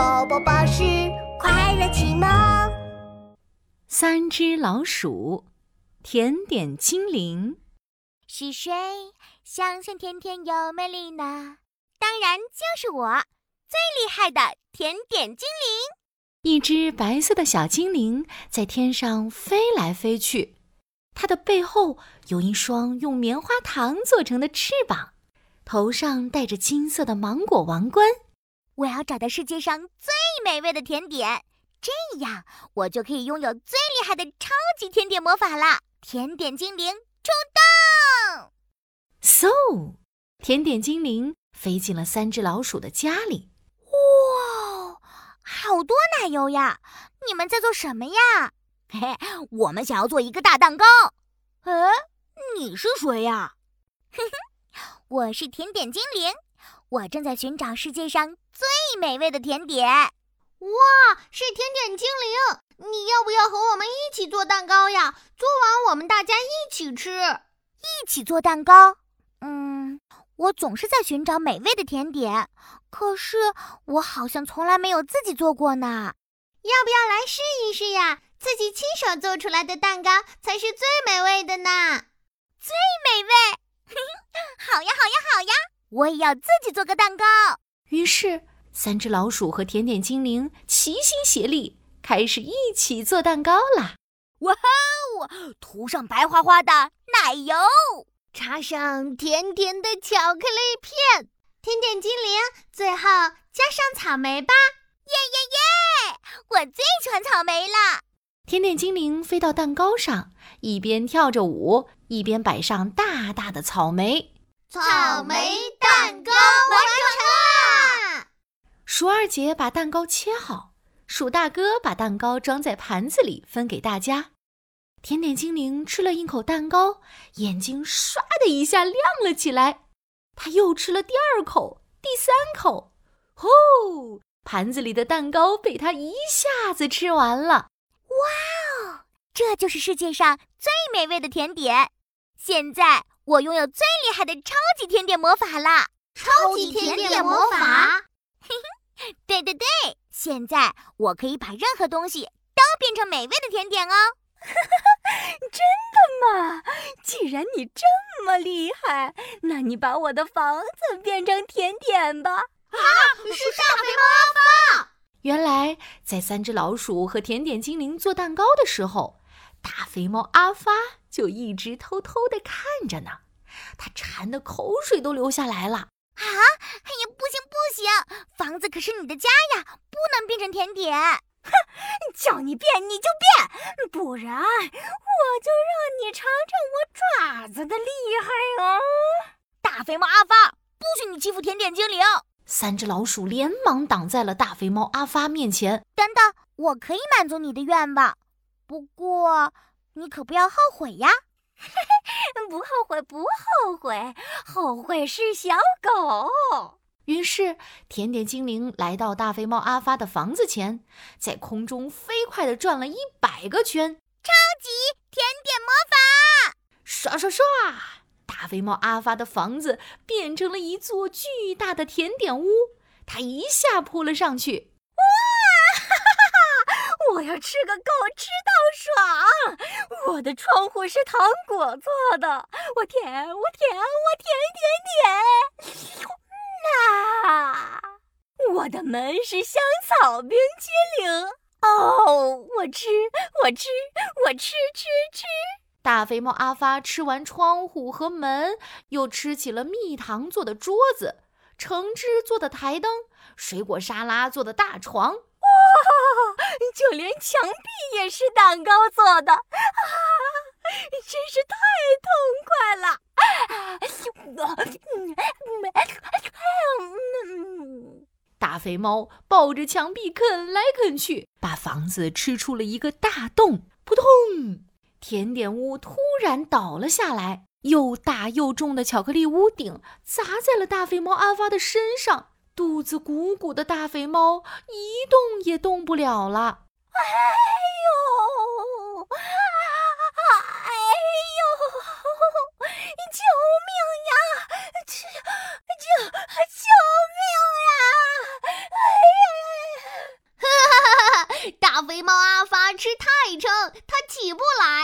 宝宝巴士快乐启蒙。三只老鼠，甜点精灵是谁？香香甜甜又美丽呢？当然就是我，最厉害的甜点精灵。一只白色的小精灵在天上飞来飞去，它的背后有一双用棉花糖做成的翅膀，头上戴着金色的芒果王冠。我要找到世界上最美味的甜点，这样我就可以拥有最厉害的超级甜点魔法了。甜点精灵出动！So，甜点精灵飞进了三只老鼠的家里。哇，好多奶油呀！你们在做什么呀？嘿，我们想要做一个大蛋糕。哎，你是谁呀？哼哼，我是甜点精灵。我正在寻找世界上最美味的甜点。哇，是甜点精灵！你要不要和我们一起做蛋糕呀？做完我们大家一起吃。一起做蛋糕？嗯，我总是在寻找美味的甜点，可是我好像从来没有自己做过呢。要不要来试一试呀？自己亲手做出来的蛋糕才是最美味的呢。最美味！好呀，好呀，好呀！我也要自己做个蛋糕。于是，三只老鼠和甜点精灵齐心协力，开始一起做蛋糕啦！哇哦！涂上白花花的奶油，插上甜甜的巧克力片，甜点精灵，最后加上草莓吧！耶耶耶！我最喜欢草莓了。甜点精灵飞到蛋糕上，一边跳着舞，一边摆上大大的草莓。草莓糕完成了。鼠二姐把蛋糕切好，鼠大哥把蛋糕装在盘子里分给大家。甜点精灵吃了一口蛋糕，眼睛唰的一下亮了起来。他又吃了第二口、第三口，吼！盘子里的蛋糕被他一下子吃完了。哇哦，这就是世界上最美味的甜点。现在。我拥有最厉害的超级甜点魔法了！超级甜点魔法，嘿嘿，对对对，现在我可以把任何东西都变成美味的甜点哦！真的吗？既然你这么厉害，那你把我的房子变成甜点吧！啊，是大肥猫阿发！原来在三只老鼠和甜点精灵做蛋糕的时候，大肥猫阿发。就一直偷偷的看着呢，他馋的口水都流下来了啊！哎呀，不行不行，房子可是你的家呀，不能变成甜点。哼，叫你变你就变，不然我就让你尝尝我爪子的厉害哦！大肥猫阿发，不许你欺负甜点精灵！三只老鼠连忙挡在了大肥猫阿发面前。等等，我可以满足你的愿望，不过。你可不要后悔呀！不后悔，不后悔，后悔是小狗。于是，甜点精灵来到大肥猫阿发的房子前，在空中飞快地转了一百个圈。超级甜点魔法，刷刷刷！大肥猫阿发的房子变成了一座巨大的甜点屋，它一下扑了上去。哇哈哈哈我要吃个够，吃到爽！我的窗户是糖果做的，我舔，我舔，我甜甜甜！啊，我的门是香草冰淇淋哦！我吃，我吃，我吃吃吃！大肥猫阿发吃完窗户和门，又吃起了蜜糖做的桌子、橙汁做的台灯、水果沙拉做的大床。哇就连墙壁也是蛋糕做的，啊，真是太痛快了！大肥猫抱着墙壁啃来啃去，把房子吃出了一个大洞。扑通！甜点屋突然倒了下来，又大又重的巧克力屋顶砸在了大肥猫阿发的身上。肚子鼓鼓的大肥猫一动也动不了了。哎呦！哎呦！救命呀！救救救命呀！哎呀！肥猫阿发吃太撑，他起不来。